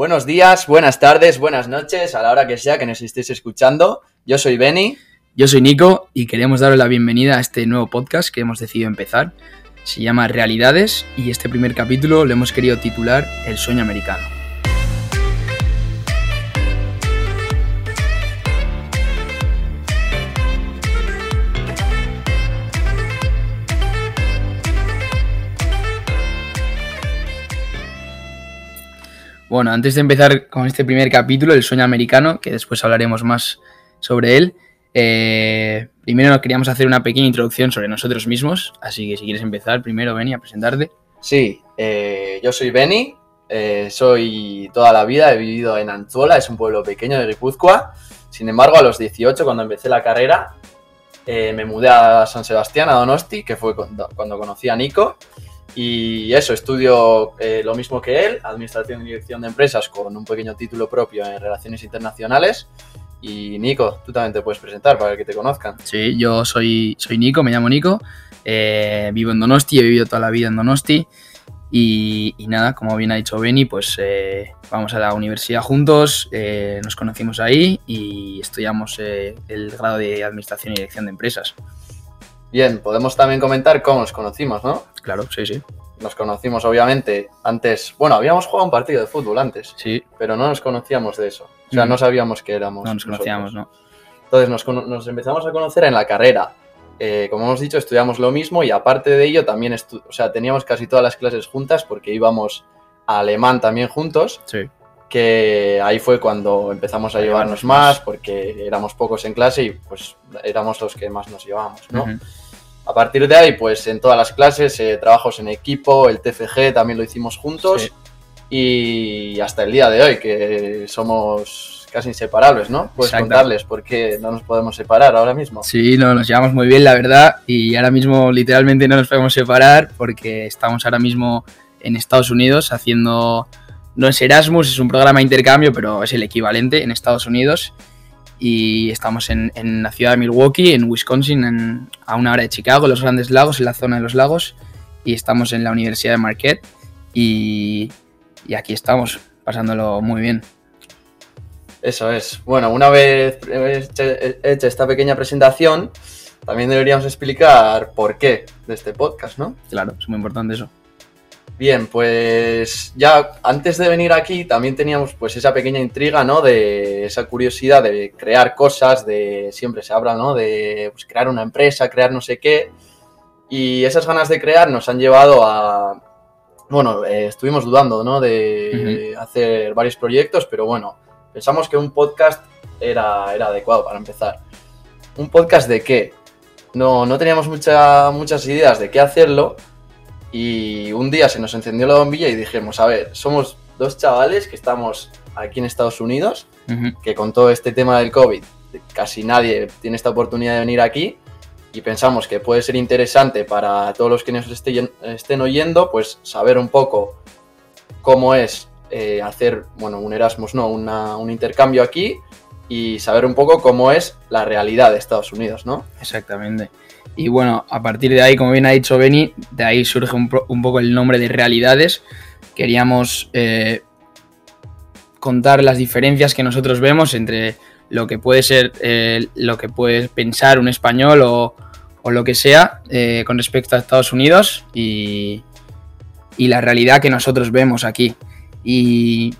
Buenos días, buenas tardes, buenas noches, a la hora que sea que nos estéis escuchando. Yo soy Benny. Yo soy Nico y queremos daros la bienvenida a este nuevo podcast que hemos decidido empezar. Se llama Realidades y este primer capítulo lo hemos querido titular El sueño americano. Bueno, antes de empezar con este primer capítulo, el sueño americano, que después hablaremos más sobre él, eh, primero nos queríamos hacer una pequeña introducción sobre nosotros mismos, así que si quieres empezar, primero Benny a presentarte. Sí, eh, yo soy Benny, eh, soy toda la vida, he vivido en Anzuola, es un pueblo pequeño de Guipúzcoa. Sin embargo, a los 18, cuando empecé la carrera, me mudé a San Sebastián, a Donosti, que fue cuando, cuando conocí a Nico. Y eso, estudio eh, lo mismo que él, Administración y Dirección de Empresas, con un pequeño título propio en Relaciones Internacionales. Y Nico, tú también te puedes presentar para que te conozcan. Sí, yo soy, soy Nico, me llamo Nico, eh, vivo en Donosti, he vivido toda la vida en Donosti. Y, nada, como bien ha dicho Beni, pues eh, vamos a la universidad juntos, nos conocimos ahí y estudiamos el grado de Administración y Dirección de Empresas. Bien, podemos también comentar cómo nos conocimos, ¿no? Claro, sí, sí. Nos conocimos, obviamente, antes. Bueno, habíamos jugado un partido de fútbol antes. Sí. Pero no nos conocíamos de eso. O sea, no sabíamos que éramos. No nos conocíamos, ¿no? Entonces nos, empezamos a conocer en la carrera. Eh, como hemos dicho, estudiamos lo mismo y aparte de ello también o sea, teníamos casi todas las clases juntas porque íbamos a alemán también juntos. Sí que ahí fue cuando empezamos a llevarnos más, porque éramos pocos en clase y pues éramos los que más nos llevábamos, ¿no? A partir de ahí, pues en todas las clases, eh, trabajos en equipo, el TFG también lo hicimos juntos y hasta el día de hoy, que somos casi inseparables, ¿no? Puedes contarles por qué no nos podemos separar ahora mismo. Sí, no, nos llevamos muy bien, la verdad, y ahora mismo literalmente no nos podemos separar porque estamos ahora mismo en Estados Unidos haciendo no es Erasmus, es un programa de intercambio, pero es el equivalente en Estados Unidos. Y estamos en, la ciudad de Milwaukee, en Wisconsin, a una hora de Chicago, los Grandes Lagos, en la zona de los lagos. Y estamos en la Universidad de Marquette. Y, aquí estamos, pasándolo muy bien. Eso es. Bueno, una vez hecha esta pequeña presentación, también deberíamos explicar por qué de este podcast, ¿no? Claro, es muy importante eso. Bien, pues ya antes de venir aquí también teníamos pues esa pequeña intriga, ¿no? De esa curiosidad de crear cosas, de siempre se habla, ¿no? De pues, crear una empresa, crear no sé qué. Y esas ganas de crear nos han llevado a, bueno, eh, estuvimos dudando, ¿no? De hacer varios proyectos, pero bueno, pensamos que un podcast era, era adecuado para empezar. ¿Un podcast de qué? No, no teníamos muchas ideas de qué hacerlo y un día se nos encendió la bombilla y dijimos, a ver, somos dos chavales que estamos aquí en Estados Unidos, que con todo este tema del COVID casi nadie tiene esta oportunidad de venir aquí y pensamos que puede ser interesante para todos los que nos estén, oyendo, pues saber un poco cómo es eh, hacer, bueno, un Erasmus, no, un intercambio aquí y saber un poco cómo es la realidad de Estados Unidos, ¿no? Exactamente. Y bueno, a partir de ahí, como bien ha dicho Benny, de ahí surge un, poco el nombre de realidades. Queríamos eh, contar las diferencias que nosotros vemos entre lo que puede ser, eh, lo que puede pensar un español o, lo que sea eh, con respecto a Estados Unidos y, y, la realidad que nosotros vemos aquí. Y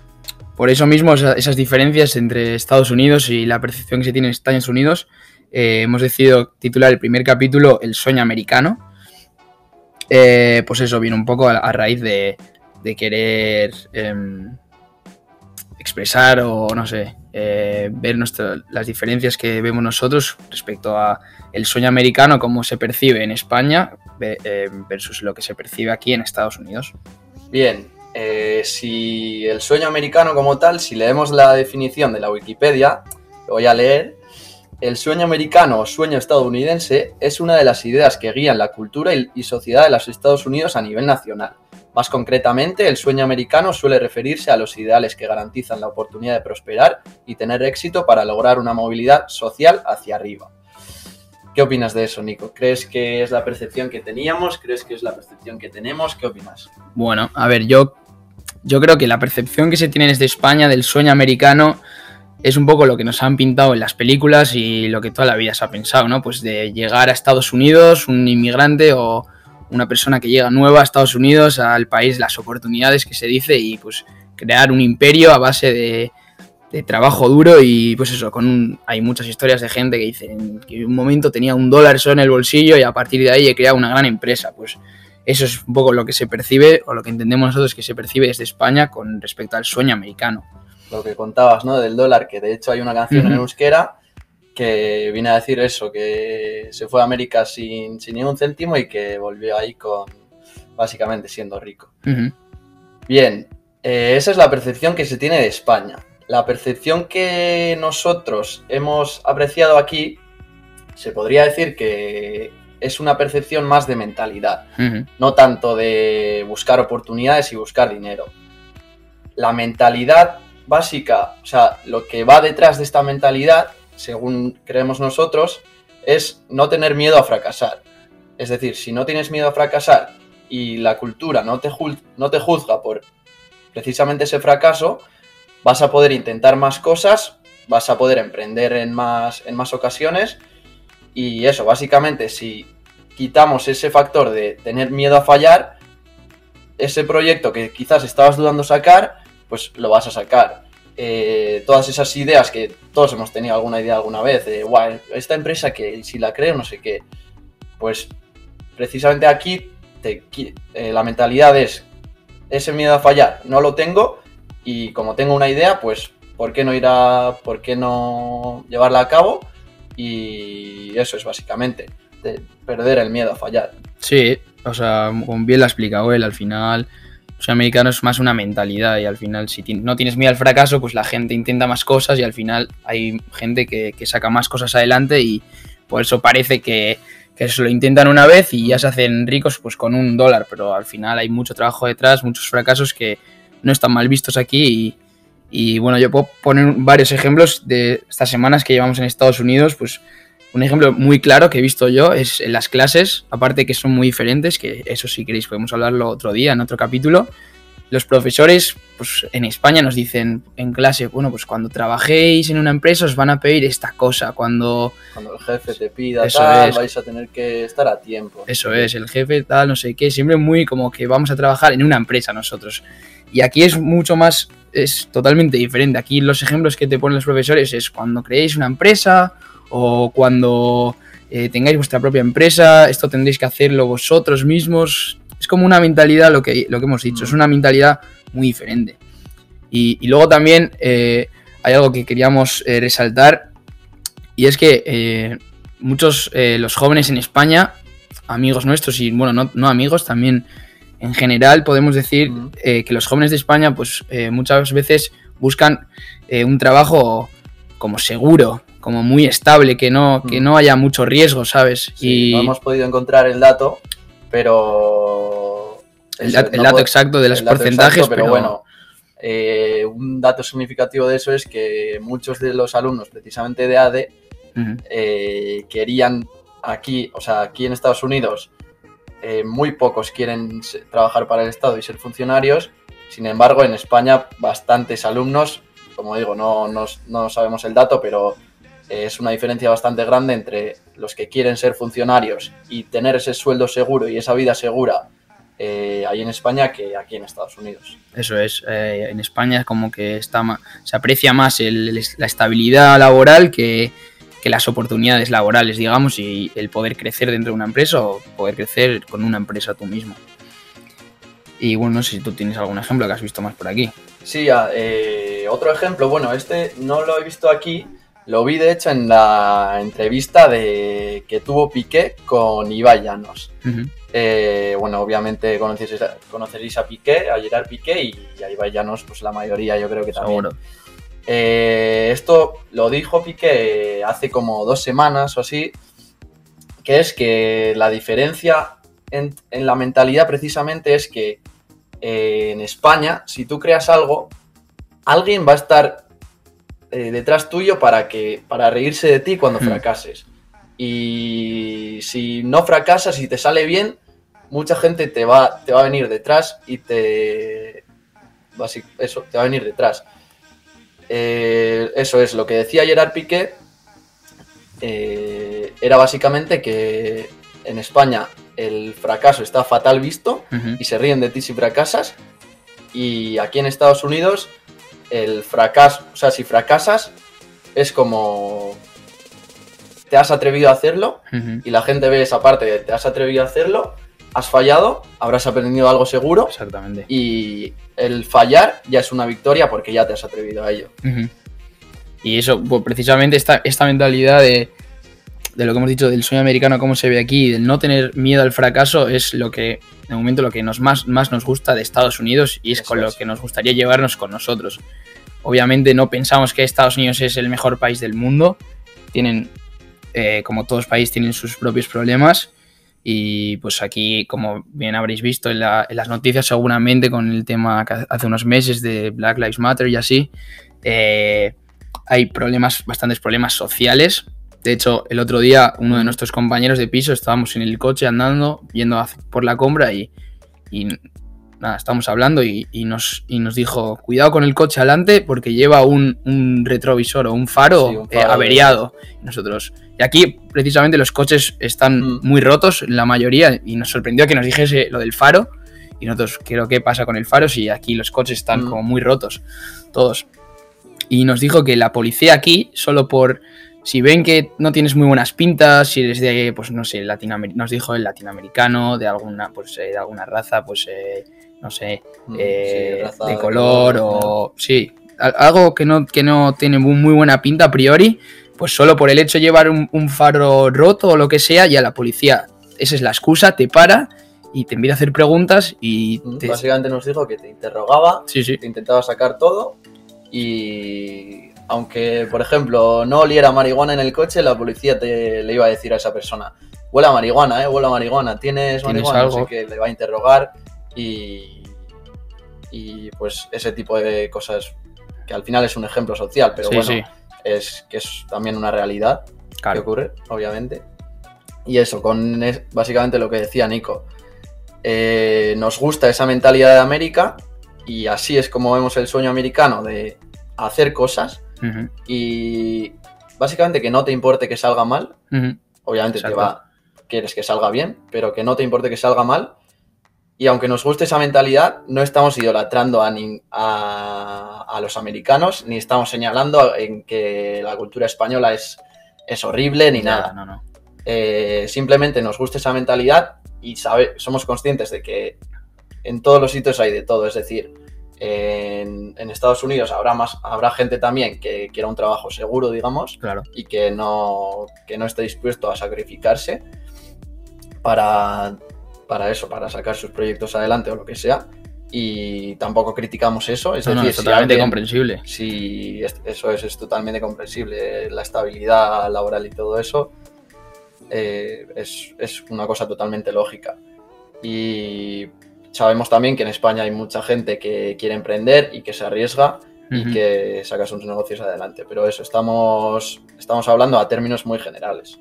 por eso mismo esas diferencias entre Estados Unidos y la percepción que se tiene en Estados Unidos eh, hemos decidido titular el primer capítulo El sueño americano. Eh, pues eso viene un poco a, raíz de, querer em, expresar o no sé, eh, ver las diferencias que vemos nosotros respecto a el sueño americano, cómo se percibe en España versus lo que se percibe aquí en Estados Unidos. Bien, si el sueño americano como tal, si leemos la definición de la Wikipedia, lo voy a leer, el sueño americano o sueño estadounidense es una de las ideas que guían la cultura y sociedad de los Estados Unidos a nivel nacional. Más concretamente, el sueño americano suele referirse a los ideales que garantizan la oportunidad de prosperar y tener éxito para lograr una movilidad social hacia arriba. ¿Qué opinas de eso, Nico? ¿Crees que es la percepción que teníamos? ¿Crees que es la percepción que tenemos? ¿Qué opinas? Bueno, a ver, yo yo creo que la percepción que se tiene desde España del sueño americano es un poco lo que nos han pintado en las películas y lo que toda la vida se ha pensado, ¿no? Pues de llegar a Estados Unidos, un inmigrante o una persona que llega nueva a Estados Unidos, al país, las oportunidades que se dice y pues crear un imperio a base de, trabajo duro y pues eso, con hay muchas historias de gente que dicen que en un momento tenía un dólar solo en el bolsillo y a partir de ahí he creado una gran empresa, pues eso es un poco lo que se percibe o lo que entendemos nosotros que se percibe desde España con respecto al sueño americano. Lo que contabas, ¿no? Del dólar, que de hecho hay una canción en euskera que viene a decir eso, que se fue a América sin, sin ningún céntimo y que volvió ahí con básicamente siendo rico. Bien, eh, esa es la percepción que se tiene de España. La percepción que nosotros hemos apreciado aquí, se podría decir que es una percepción más de mentalidad, no tanto de buscar oportunidades y buscar dinero. La mentalidad básica, o sea, lo que va detrás de esta mentalidad, según creemos nosotros, es no tener miedo a fracasar. Es decir, si no tienes miedo a fracasar y la cultura no te, no te juzga por precisamente ese fracaso, vas a poder intentar más cosas, vas a poder emprender en más, en más ocasiones y eso, básicamente, si quitamos ese factor de tener miedo a fallar, ese proyecto que quizás estabas dudando sacar, pues lo vas a sacar. Eh, todas esas ideas que todos hemos tenido alguna idea alguna vez, de, esta empresa que si la creo, no sé qué, pues precisamente aquí eh, la mentalidad es ese miedo a fallar no lo tengo y como tengo una idea, pues ¿por qué no ir a, por qué no llevarla a cabo? Y eso es básicamente, de perder el miedo a fallar. Sí, o sea, bien lo ha explicado él, al final, sea, americano es más una mentalidad y al final si no tienes miedo al fracaso, pues la gente intenta más cosas y al final hay gente que, saca más cosas adelante y por eso parece que que se lo intentan una vez y ya se hacen ricos pues con un dólar, pero al final hay mucho trabajo detrás, muchos fracasos que no están mal vistos aquí y, bueno, yo puedo poner varios ejemplos de estas semanas que llevamos en Estados Unidos, pues un ejemplo muy claro que he visto yo es en las clases, aparte que son muy diferentes, que eso si queréis podemos hablarlo otro día en otro capítulo, los profesores pues, en España nos dicen en clase, bueno, pues cuando trabajéis en una empresa os van a pedir esta cosa, cuando... Cuando el jefe te pida tal, vais a tener que estar a tiempo. Eso es, el jefe tal, no sé qué, siempre muy como que vamos a trabajar en una empresa nosotros. Y aquí es mucho más, es totalmente diferente. Aquí los ejemplos que te ponen los profesores es cuando creéis una empresa o cuando eh, tengáis vuestra propia empresa, esto tendréis que hacerlo vosotros mismos, es como una mentalidad, lo que, lo que hemos dicho, es una mentalidad muy diferente. Y, luego también eh, hay algo que queríamos eh, resaltar, y es que eh, muchos, los jóvenes en España, amigos nuestros, y bueno, no, amigos, también en general podemos decir que los jóvenes de España, pues muchas veces buscan un trabajo como seguro, como muy estable, que no, que no haya mucho riesgo, ¿sabes? y no hemos podido encontrar el dato, pero... El, dato exacto de los porcentajes, pero, bueno, eh, un dato significativo de eso es que muchos de los alumnos, precisamente de ADE, eh, querían aquí, o sea, aquí en Estados Unidos, eh, muy pocos quieren trabajar para el Estado y ser funcionarios. Sin embargo, en España, bastantes alumnos, como digo, no, no sabemos el dato, pero es una diferencia bastante grande entre los que quieren ser funcionarios y tener ese sueldo seguro y esa vida segura eh, ahí en España que aquí en Estados Unidos. Eso es, eh, en España es como que está se aprecia más la estabilidad laboral que, las oportunidades laborales, digamos, y el poder crecer dentro de una empresa o poder crecer con una empresa tú mismo. Y bueno, no sé si tú tienes algún ejemplo que has visto más por aquí. Sí, eh, otro ejemplo, bueno, este no lo he visto aquí, lo vi de hecho en la entrevista de que tuvo Piqué con Ibai Llanos. Eh, bueno, obviamente conoceréis, a Piqué, a Gerard Piqué y, a Ibai Llanos, pues la mayoría yo creo que también. Eh, esto lo dijo Piqué hace como dos semanas o así, que es que la diferencia en, la mentalidad precisamente es que eh, en España, si tú creas algo, alguien va a estar eh, detrás tuyo para, que, para reírse de ti cuando hmm. fracases. Y si no fracasas y te sale bien, mucha gente te va, te va a venir detrás y te, eso, te va a venir detrás. Eh, eso es, lo que decía Gerard Piqué eh, era básicamente que en España el fracaso está fatal visto y se ríen de ti si fracasas. Y aquí en Estados Unidos, el fracaso, o sea, si fracasas, es como te has atrevido a hacerlo y la gente ve esa parte de te has atrevido a hacerlo, has fallado, habrás aprendido algo seguro Exactamente. y el fallar ya es una victoria porque ya te has atrevido a ello. Y eso, pues, precisamente esta, esta mentalidad de, de lo que hemos dicho del sueño americano, cómo se ve aquí, del no tener miedo al fracaso, es lo que, de momento, lo que nos más, más nos gusta de Estados Unidos y es Eso con lo que nos gustaría llevarnos con nosotros. Obviamente no pensamos que Estados Unidos es el mejor país del mundo. Tienen, eh, como todos países, tienen sus propios problemas. Y pues aquí, como bien habréis visto en, la- en las noticias, seguramente con el tema que hace unos meses de Black Lives Matter y así, eh, hay problemas, bastantes problemas sociales. De hecho, el otro día uno de nuestros compañeros de piso estábamos en el coche andando, yendo a- por la compra y, y nada, estábamos hablando y, y nos, y nos dijo, cuidado con el coche adelante porque lleva un, un retrovisor o un faro, Sí, un eh, averiado. Y nosotros, y aquí precisamente los coches están Mm. muy rotos, la mayoría, y nos sorprendió que nos dijese lo del faro. Y nosotros, creo que pasa con el faro si aquí los coches están Mm. como muy rotos, todos. Y nos dijo que la policía aquí, solo por si ven que no tienes muy buenas pintas, si eres de, pues no sé, latinoamer- nos dijo el latinoamericano, de alguna, pues eh, de alguna raza, pues eh, no sé, Mm, eh, sí, raza de color o sí, al- algo que no, que no tiene muy, buena pinta a priori, pues solo por el hecho de llevar un, un faro roto o lo que sea, ya la policía, esa es la excusa, te para y te empieza a hacer preguntas y Mm, te... Básicamente nos dijo que te interrogaba Sí, sí, te intentaba sacar todo y aunque, por ejemplo, no oliera marihuana en el coche, la policía te, le iba a decir a esa persona, huele a marihuana, eh, huele a marihuana, ¿tienes ¿Tienes marihuana? No algo? sé qué, le va a interrogar y, y pues ese tipo de cosas que al final es un ejemplo social, pero sí, bueno, sí, es que es también una realidad que ocurre, obviamente. Y eso, con es- básicamente lo que decía Nico. Eh, nos gusta esa mentalidad de América y así es como vemos el sueño americano de hacer cosas Y básicamente que no te importe que salga mal. ujú, Obviamente te Exacto. va, quieres que salga bien, pero que no te importe que salga mal. Y aunque nos guste esa mentalidad, no estamos idolatrando a, a, a los americanos, ni estamos señalando en que la cultura española es, es horrible, ni nada. No, no. Eh, simplemente nos gusta esa mentalidad y sabe, somos conscientes de que en todos los sitios hay de todo. Es decir, en, en Estados Unidos habrá, más, habrá gente también que quiera un trabajo seguro, digamos, Claro. y que no, que no esté dispuesto a sacrificarse para, para eso, para sacar sus proyectos adelante o lo que sea. Y tampoco criticamos eso. Es No, no, decir, es si totalmente alguien- comprensible. Sí, es- eso es, es totalmente comprensible. La estabilidad laboral y todo eso eh, es, es una cosa totalmente lógica. Y sabemos también que en España hay mucha gente que quiere emprender y que se arriesga y que saca sus negocios adelante. Pero eso, estamos, estamos hablando a términos muy generales.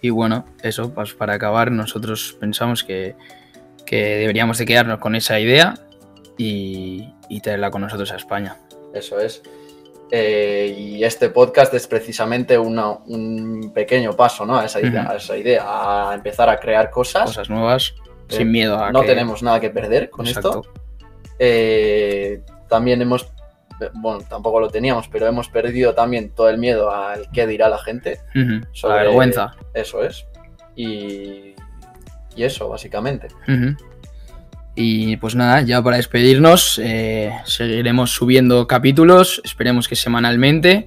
Y bueno, eso, pues para acabar, nosotros pensamos que, que deberíamos de quedarnos con esa idea y, y traerla con nosotros a España. Eso es. Eh, y este podcast es precisamente una- un pequeño paso ¿no? a, esa idea, a esa idea, a empezar a crear cosas. Cosas nuevas, sin miedo a no que- tenemos nada que perder con Exacto. esto. Eh, también hemos, eh, bueno, tampoco lo teníamos, pero hemos perdido también todo el miedo al qué dirá la gente. Sobre- La vergüenza. Eso es. Y, y eso, básicamente. Y pues nada, ya para despedirnos, eh, seguiremos subiendo capítulos, esperemos que semanalmente.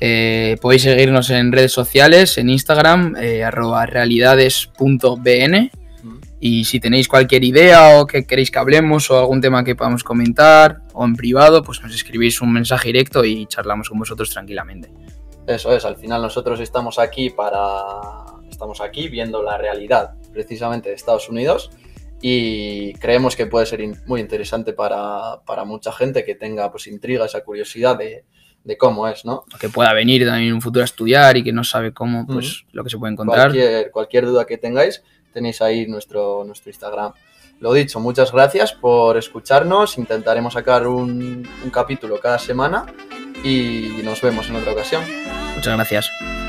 Eh, podéis seguirnos en redes sociales, en Instagram, eh, arroba realidades.bn. Y si tenéis cualquier idea o que queréis que hablemos o algún tema que podamos comentar o en privado, pues nos escribís un mensaje directo y charlamos con vosotros tranquilamente. Eso es, al final nosotros estamos aquí para. Estamos aquí viendo la realidad precisamente de Estados Unidos y creemos que puede ser muy interesante para, para mucha gente que tenga pues intriga, esa curiosidad de, de cómo es, ¿no? Que pueda venir también en un futuro a estudiar y que no sabe cómo, pues lo que se puede encontrar. Cualquier, cualquier duda que tengáis, tenéis ahí nuestro, nuestro Instagram. lo dicho, muchas gracias por escucharnos. Intentaremos sacar un, un capítulo cada semana y nos vemos en otra ocasión. Muchas gracias.